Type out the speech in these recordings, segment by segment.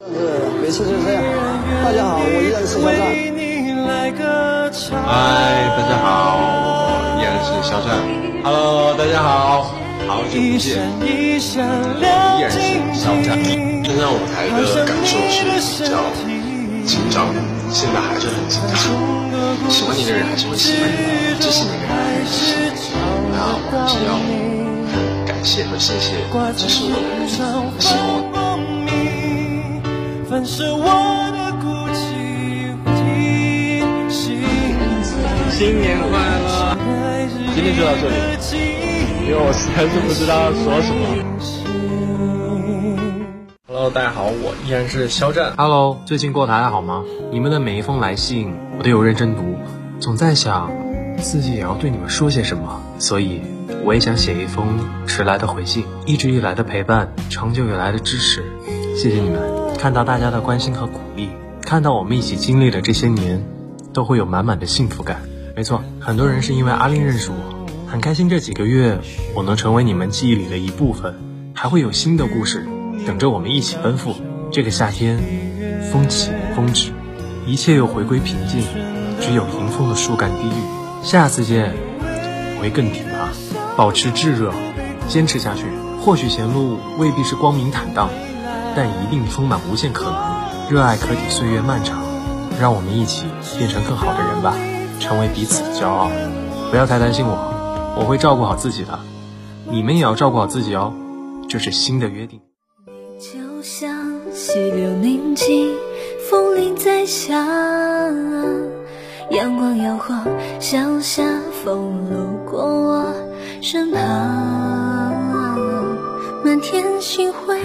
是每次就是这样。大家好，我依然是肖战。嗨，大家好，我依然是肖战。Hello，大家好，好久不见，我依然是肖战。登上舞台的感受是比较紧张，现在还是很紧张。喜欢你的人还是会喜欢你，支持你的人还是支持你。那我还是要感谢和谢谢支持我的人，希望。凡是我的哭泣新年快乐！今天就到这里，因为我实在是不知道说什么。Hello，大家好，我依然是肖战。Hello，最近过得还好吗？你们的每一封来信我都有认真读，总在想自己也要对你们说些什么，所以我也想写一封迟来的回信。一直以来的陪伴，长久以来的支持，谢谢你们。看到大家的关心和鼓励，看到我们一起经历的这些年，都会有满满的幸福感。没错，很多人是因为阿令认识我，很开心这几个月我能成为你们记忆里的一部分，还会有新的故事等着我们一起奔赴。这个夏天，风起风止，一切又回归平静，只有迎风的树干低语。下次见，我会更挺拔，保持炙热，坚持下去。或许前路未必是光明坦荡。但一定充满无限可能，热爱可抵岁月漫长，让我们一起变成更好的人吧，成为彼此的骄傲。不要太担心我，我会照顾好自己的，你们也要照顾好自己哦，这是新的约定。就像溪流宁静，风铃在响，阳光摇晃，向下风路过我身旁，满天星辉。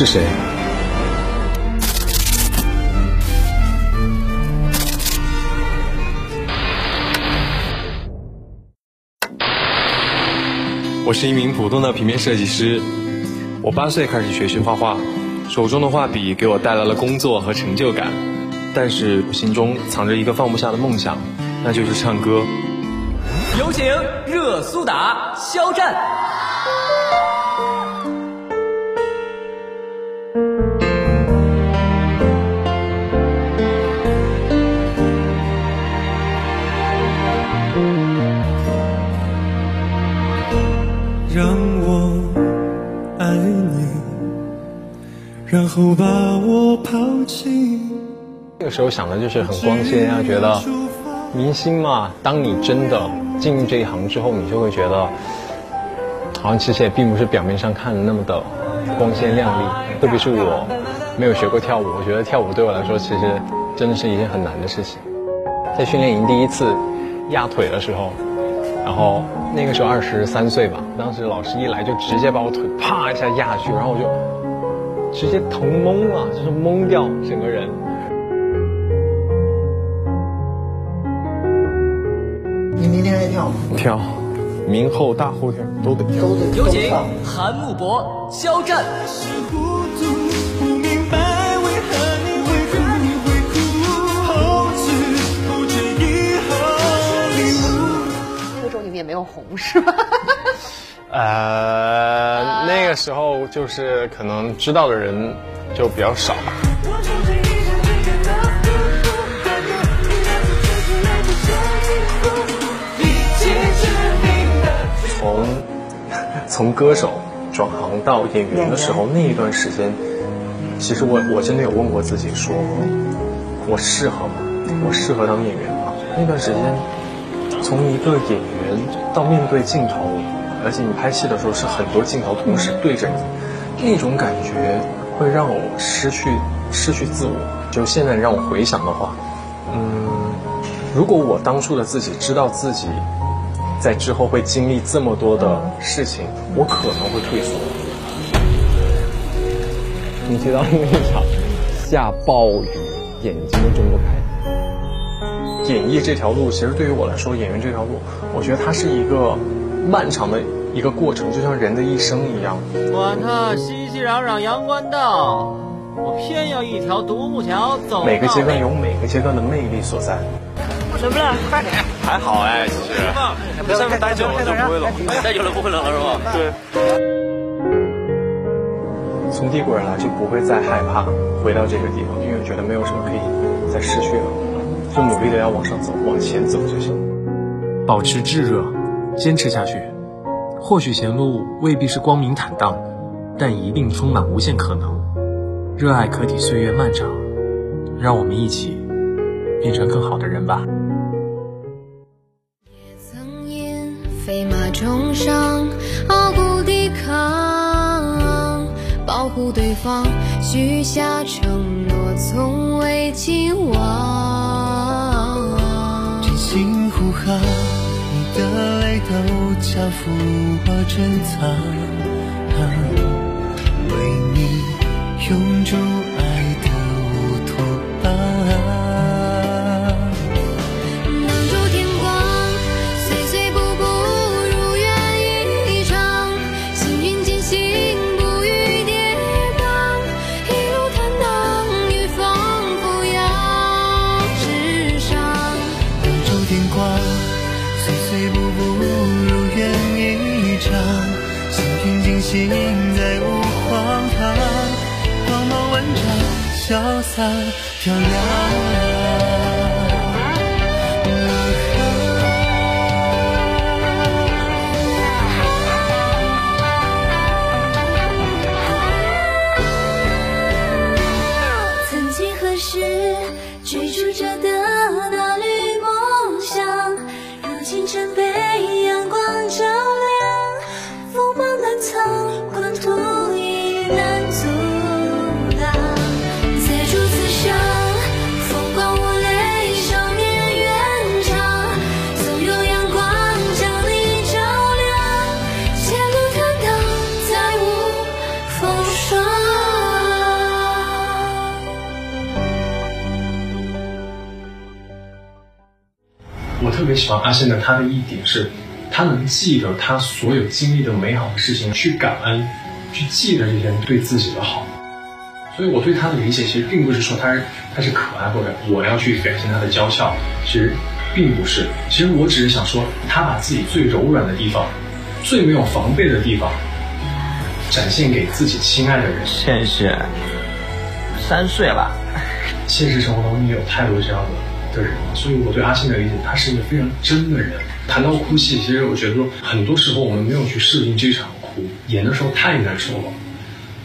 是谁？我是一名普通的平面设计师。我八岁开始学习画画，手中的画笔给我带来了工作和成就感。但是心中藏着一个放不下的梦想，那就是唱歌。有请热苏打肖战。然后把我抛弃。那个时候想的就是很光鲜啊，觉得明星嘛。当你真的进入这一行之后，你就会觉得，好像其实也并不是表面上看的那么的光鲜亮丽。特别是我没有学过跳舞，我觉得跳舞对我来说其实真的是一件很难的事情。在训练营第一次压腿的时候，然后那个时候二十三岁吧，当时老师一来就直接把我腿啪一下压下去，然后我就。直接疼懵了，就是懵掉整个人。你明天还跳吗？跳，明后大后天都得跳。有请韩木博、肖战。歌手里面没有红是吧？呃，就是可能知道的人就比较少。从从歌手转行到演员的时候，那一段时间，其实我我真的有问过自己，说我适合吗？我适合当演员吗？那段时间从一个演员到面对镜头，而且你拍戏的时候是很多镜头同时对着你，那种感觉会让我失去失去自我。就现在让我回想的话，嗯，如果我当初的自己知道自己在之后会经历这么多的事情，我可能会退缩。你提到那场下暴雨，眼睛都睁不开。演绎这条路，其实对于我来说，演员这条路，我觉得它是一个漫长的一个过程，就像人的一生一样。管他熙熙攘攘阳关道，我偏要一条独木桥走。每个阶段有每个阶段的魅力所在。怎么了？快点！还好哎，其实。不要待久了就不会冷，待久了不会冷了是吧？对。从地过来就不会再害怕回到这个地方，因为觉得没有什么可以再失去了。就努力的要往上走，往前走就行。保持炙热，坚持下去。或许前路未必是光明坦荡，但一定充满无限可能。热爱可抵岁月漫长，让我们一起变成更好的人吧。也曾因飞马重伤，傲骨抵抗，保护对方，许下承诺，从未轻忘。心呼喊，你的泪都交付我珍藏，漂亮。特别喜欢阿信的他的一点是，他能记得他所有经历的美好的事情，去感恩，去记得这些人对自己的好。所以我对他的理解其实并不是说他是他是可爱或者我要去表现他的娇俏，其实并不是。其实我只是想说，他把自己最柔软的地方，最没有防备的地方，展现给自己亲爱的人。谢谢，三岁了，现实生活当中也有太多这样的。的人，所以我对阿信的理解，他是一个非常真的人。谈到哭戏，其实我觉得说，很多时候我们没有去设定这场哭，演的时候太难受了。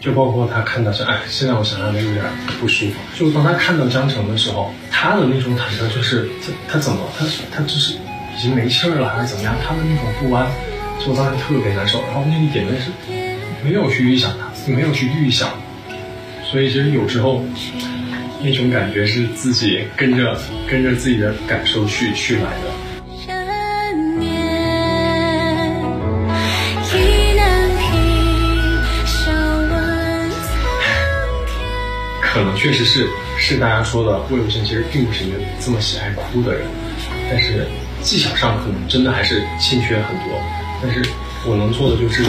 就包括他看到是，哎，现在我想想都有点不舒服。就当他看到江澄的时候，他的那种忐忑，就是他他怎么，他他就是已经没气儿了，还是怎么样？他的那种不安，就当时特别难受。然后那一点呢是没有去预想他，没有去预想，所以其实有时候。那种感觉是自己跟着跟着自己的感受去去来的。可能确实是是大家说的，魏无羡其实并不是一个这么喜爱哭的人，但是技巧上可能真的还是欠缺很多。但是我能做的就是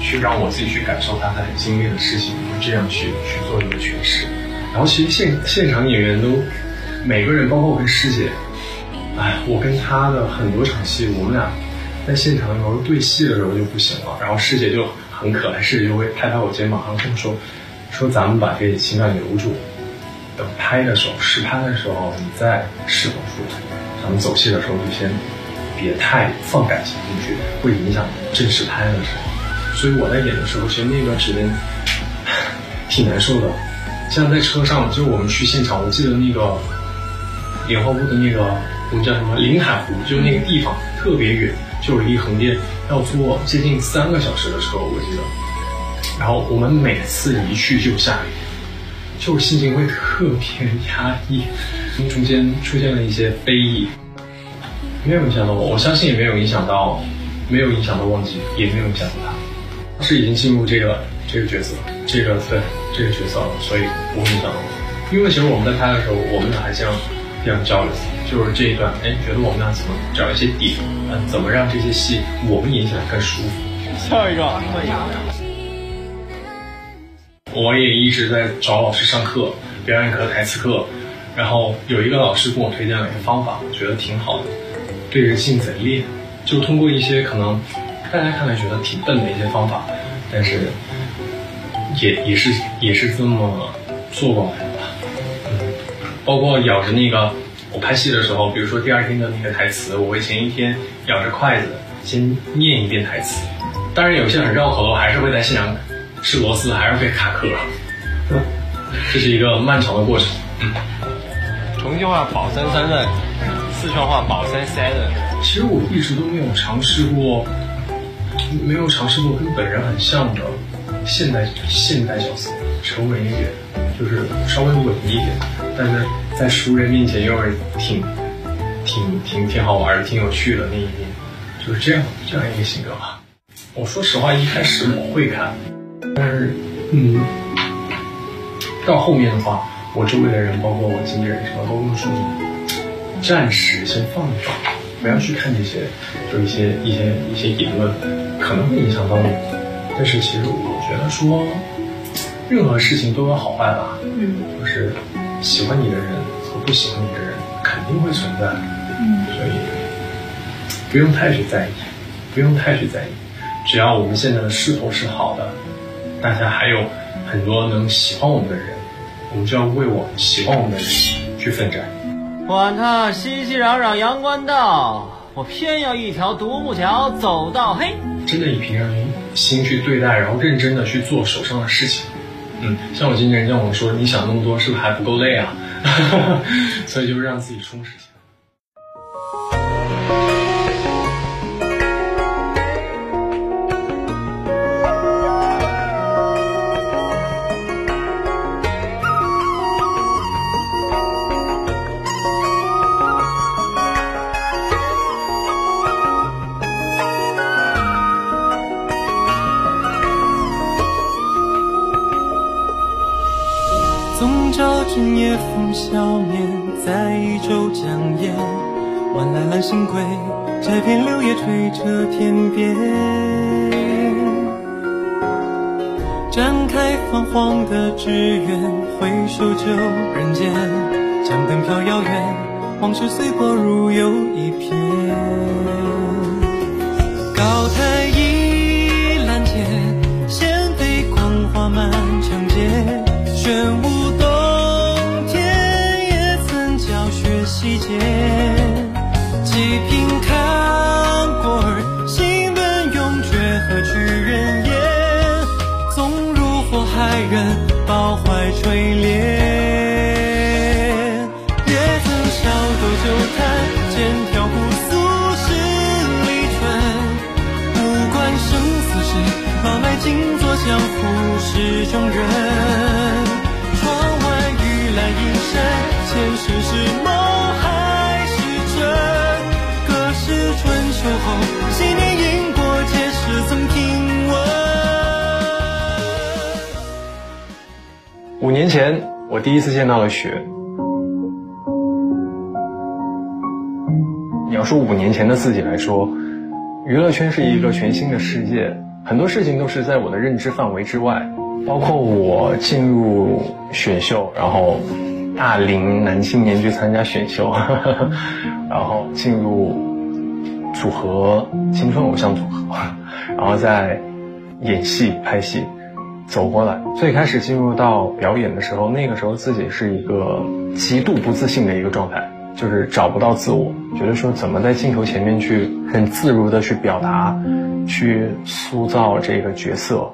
去让我自己去感受他在经历的事情，这样去去做一个诠释。然后其实现现场演员都每个人，包括我跟师姐，哎，我跟她的很多场戏，我们俩在现场的时候对戏的时候就不行了。然后师姐就很可爱，师姐就会拍拍我肩膀，然后跟我说说咱们把这些情感留住，等拍的时候试拍的时候你再释放出来。咱们走戏的时候就先别太放感情进去，会影响正式拍的时候。所以我在演的时候，其实那段时间 挺难受的。像在车上，就我们去现场，我记得那个莲花坞的那个我们叫什么林海湖，就是那个地方特别远，就有一横店，要坐接近三个小时的车，我记得。然后我们每次一去就下雨，就心情会特别压抑，中间出现了一些非议，没有影响到我，我相信也没有影响到，没有影响到忘记，也没有影响到他，是已经进入这个这个角色，这个对这个角色，所以不会影响到。因为其实我们在拍的时候，我们俩还这样这样交流，就是这一段，哎，觉得我们俩怎么找一些点，嗯，怎么让这些戏我们演起来更舒服。下一个。我也一直在找老师上课，表演课、台词课，然后有一个老师跟我推荐了一个方法，我觉得挺好的，对着镜子练，就通过一些可能大家看来觉得挺笨的一些方法，但是也也是也是这么做过来的吧，嗯，包括咬着那个我拍戏的时候，比如说第二天的那个台词，我会前一天咬着筷子先念一遍台词，当然有些很绕口的，我还是会在现场。吃螺丝还是会卡壳，这是一个漫长的过程。嗯，重庆话宝三三的，四川话宝三三的。其实我一直都没有尝试过，没有尝试过跟本人很像的现代现代角色，沉稳一点，就是稍微稳一点，但是在熟人面前又是挺挺挺挺好玩、挺有趣的那一面，就是这样这样一个性格吧。我说实话，一开始我会看。但是，嗯，到后面的话，我周围的人，包括我经纪人什么，都跟我说，暂时先放一放，不要去看这些，就一些一些一些言论，可能会影响到你。但是其实我觉得说，任何事情都有好坏吧，嗯，就是喜欢你的人和不喜欢你的人肯定会存在，嗯，所以不用太去在意，不用太去在意，只要我们现在的势头是好的。大家还有很多能喜欢我们的人，我们就要为我们喜欢我们的人去奋战。管他熙熙攘攘阳关道，我偏要一条独木桥走到黑。真的以平常心去对待，然后认真的去做手上的事情。嗯，像我经纪人跟我说，你想那么多是不是还不够累啊？所以就是让自己充实起来。夜风笑面，在一舟江沿，晚来揽星归，摘片柳叶吹彻天边。展开泛黄的纸鸢，回首旧人间，江灯飘遥远，往事随波如游一片。高台倚死事，把脉静坐江湖事中人。窗外玉兰阴山，前世是梦。五年前，我第一次见到了雪。你要说五年前的自己来说，娱乐圈是一个全新的世界，很多事情都是在我的认知范围之外，包括我进入选秀，然后大龄男青年去参加选秀，然后进入组合青春偶像组合，然后在演戏拍戏。走过来，最开始进入到表演的时候，那个时候自己是一个极度不自信的一个状态，就是找不到自我，觉得说怎么在镜头前面去很自如的去表达，去塑造这个角色，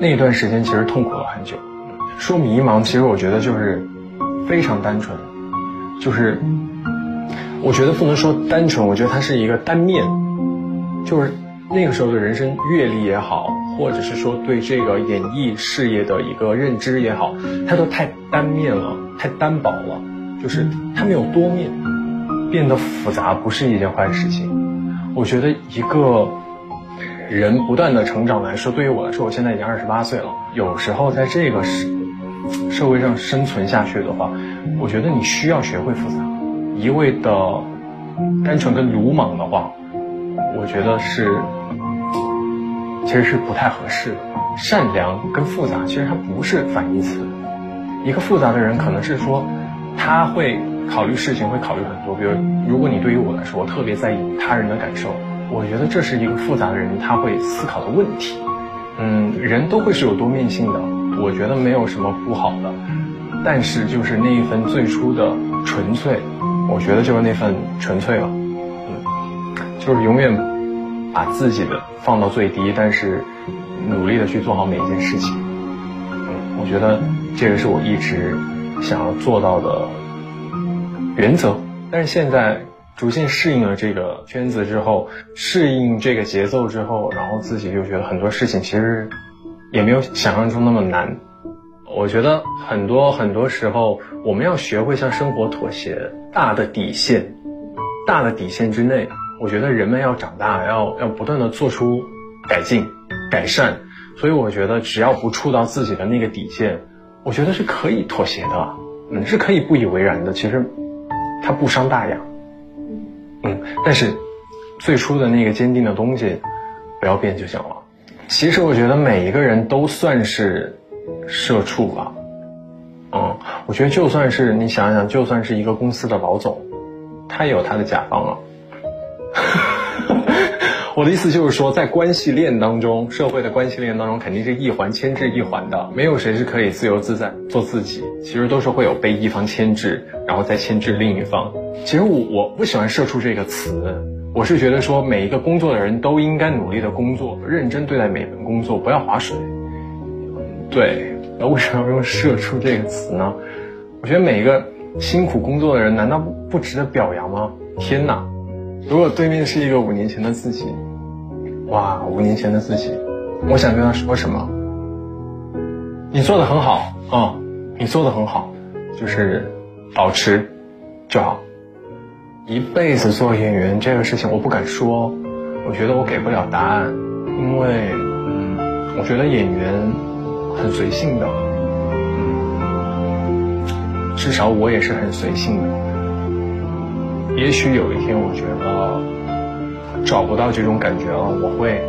那段时间其实痛苦了很久。说迷茫，其实我觉得就是非常单纯，就是我觉得不能说单纯，我觉得它是一个单面，就是那个时候的人生阅历也好，或者是说对这个演艺事业的一个认知也好，它都太单面了，太单薄了，就是它没有多面，变得复杂不是一件坏事情。我觉得一个人不断的成长来说，对于我来说，我现在已经二十八岁了，有时候在这个社社会上生存下去的话，我觉得你需要学会复杂。一味的单纯跟鲁莽的话，我觉得是其实是不太合适的。善良跟复杂其实它不是反义词。一个复杂的人可能是说他会考虑事情会考虑很多，比如如果你对于我来说，我特别在意他人的感受，我觉得这是一个复杂的人他会思考的问题。嗯，人都会是有多面性的，我觉得没有什么不好的，但是就是那一份最初的纯粹。我觉得就是那份纯粹了，嗯，就是永远把自己的放到最低，但是努力的去做好每一件事情，嗯，我觉得这个是我一直想要做到的原则。但是现在逐渐适应了这个圈子之后，适应这个节奏之后，然后自己就觉得很多事情其实也没有想象中那么难。我觉得很多很多时候，我们要学会向生活妥协。大的底线，大的底线之内，我觉得人们要长大，要要不断的做出改进、改善。所以我觉得只要不触到自己的那个底线，我觉得是可以妥协的，嗯，是可以不以为然的。其实，它不伤大雅，嗯。但是，最初的那个坚定的东西，不要变就行了。其实我觉得每一个人都算是社畜吧。嗯，我觉得就算是你想想，就算是一个公司的老总，他也有他的甲方啊。我的意思就是说，在关系链当中，社会的关系链当中，肯定是一环牵制一环的，没有谁是可以自由自在做自己。其实都是会有被一方牵制，然后再牵制另一方。其实我我不喜欢“社畜”这个词，我是觉得说每一个工作的人都应该努力的工作，认真对待每份工作，不要划水。对。那为什么要用“社畜”这个词呢？我觉得每一个辛苦工作的人，难道不不值得表扬吗？天哪！如果对面是一个五年前的自己，哇，五年前的自己，我想跟他说什么？你做的很好啊，你做的很好，就是保持就好。一辈子做演员这个事情，我不敢说，我觉得我给不了答案，因为，嗯，我觉得演员。很随性的，至少我也是很随性的。也许有一天，我觉得找不到这种感觉了，我会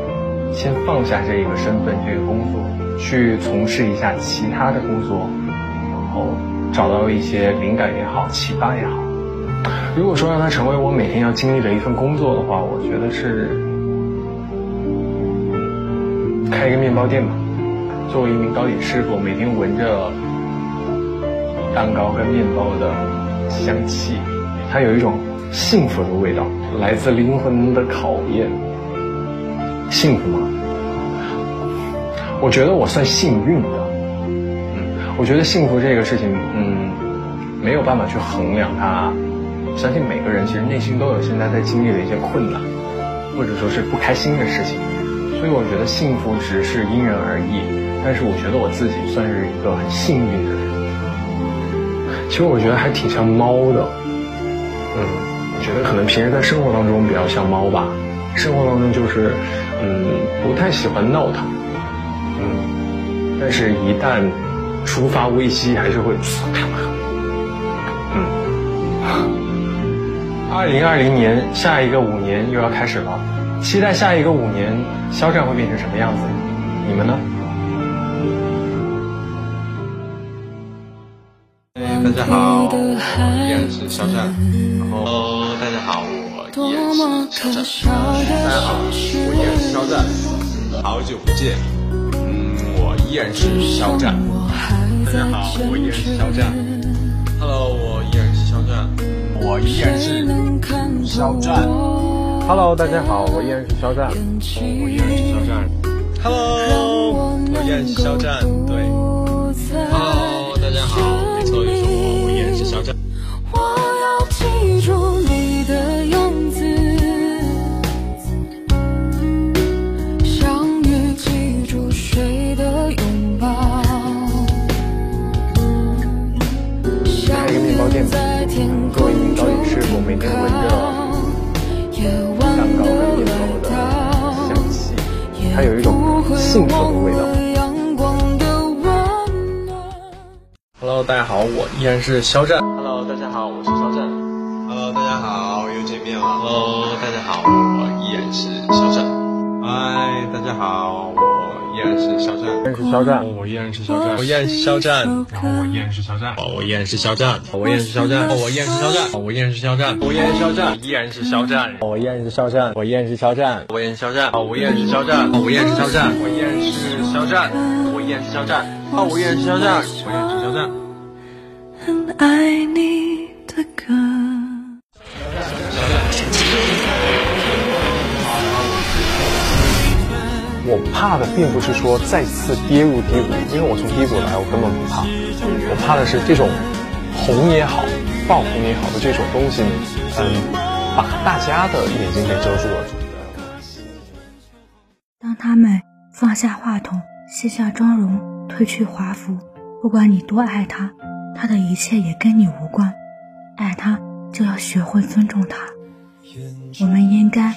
先放下这个身份、这个工作，去从事一下其他的工作，然后找到一些灵感也好、启发也好。如果说让它成为我每天要经历的一份工作的话，我觉得是开一个面包店吧。作为一名糕点师傅，每天闻着蛋糕跟面包的香气，它有一种幸福的味道，来自灵魂的考验。幸福吗？我觉得我算幸运的。嗯，我觉得幸福这个事情，嗯，没有办法去衡量它。相信每个人其实内心都有现在在经历的一些困难，或者说是不开心的事情，所以我觉得幸福只是因人而异。但是我觉得我自己算是一个很幸运的人。其实我觉得还挺像猫的，嗯，觉得可能平时在生活当中比较像猫吧。生活当中就是，嗯，不太喜欢闹腾，嗯，但是一旦触发危机，还是会，嗯。二零二零年，下一个五年又要开始了，期待下一个五年，肖战会变成什么样子？你们呢？大家好，依然是肖战。然后，大家好，我依然是肖战。大家好，我依然是肖战。好久不见，嗯，我依然是肖战。大家好，我依然是肖战。Hello，我依然是肖战。我依然是肖战。Hello，大家好，我依然是肖战。我依然是肖战。Hello，我依然是肖战。对。的，的。Hello，大家好，我依然是肖战。Hello，大家好，我是肖战。Hello，大家好，又见面了。Hello，大家好，我依然是肖战。嗨大家好。依然是肖战。认识肖战，我依然是肖战，我依然是肖战，然后我依然是肖战，我依然是肖战，我依然是肖战，我依然是肖战，我依然是肖战，我依然是肖战，依然是肖战，我依然是肖战，我依然是肖战，我依然是肖战，我依然是肖战，我依然是肖战，我依然是肖战，我依然是肖战，我依然是肖战，我依然是肖战。很爱你的歌。我怕的并不是说再次跌入低谷，因为我从低谷来，我根本不怕。我怕的是这种红也好，爆红也好的这种东西，嗯，把大家的眼睛给遮住了。当他们放下话筒，卸下妆容，褪去华服，不管你多爱他，他的一切也跟你无关。爱他就要学会尊重他。我们应该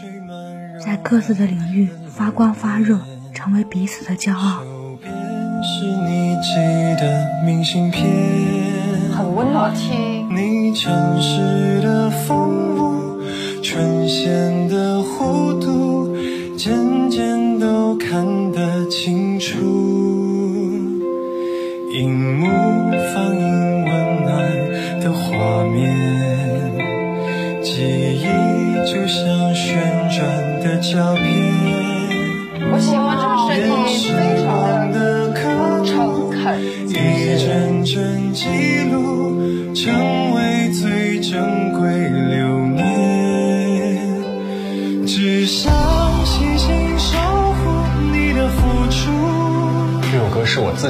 在各自的领域发光发热，成为彼此的骄傲。是你寄的明信片，很温暖。听你城市的风物，唇线的弧度，渐渐都看得清楚。荧幕放映温暖的画面，记忆就像旋转的胶片。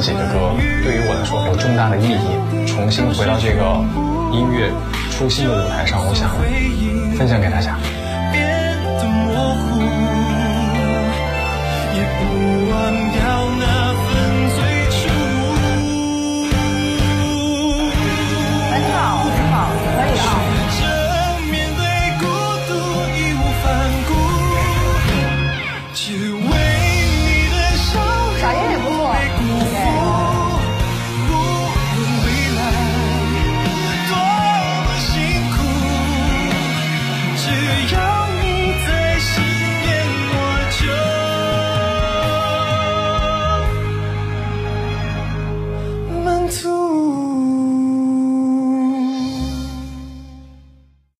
自己的歌，对于我来说有重大的意义。重新回到这个音乐初心的舞台上，我想分享给大家。